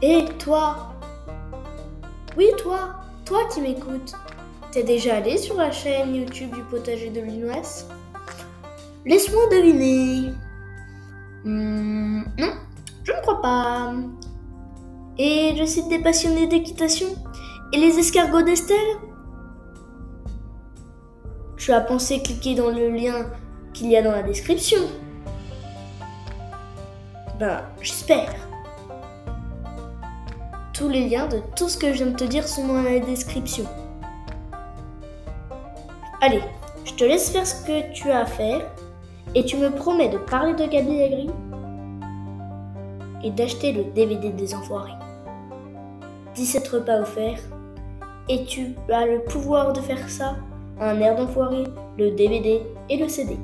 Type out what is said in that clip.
Hé, toi? Oui, toi. Toi qui m'écoutes. T'es déjà allé sur la chaîne YouTube du potager de l'Inoise Laisse-moi deviner. Hmm, non, je ne crois pas. Et le site des passionnés d'équitation. Et les escargots d'Estelle? Tu as pensé cliquer dans le lien qu'il y a dans la description. Ben, j'espère. Tous les liens de tout ce que je viens de te dire sont dans la description. Allez, je te laisse faire ce que tu as à faire et tu me promets de parler de Gabi Agri et d'acheter le DVD des enfoirés. 17 repas offerts et tu as le pouvoir de faire ça, un air d'enfoiré, le DVD et le CD.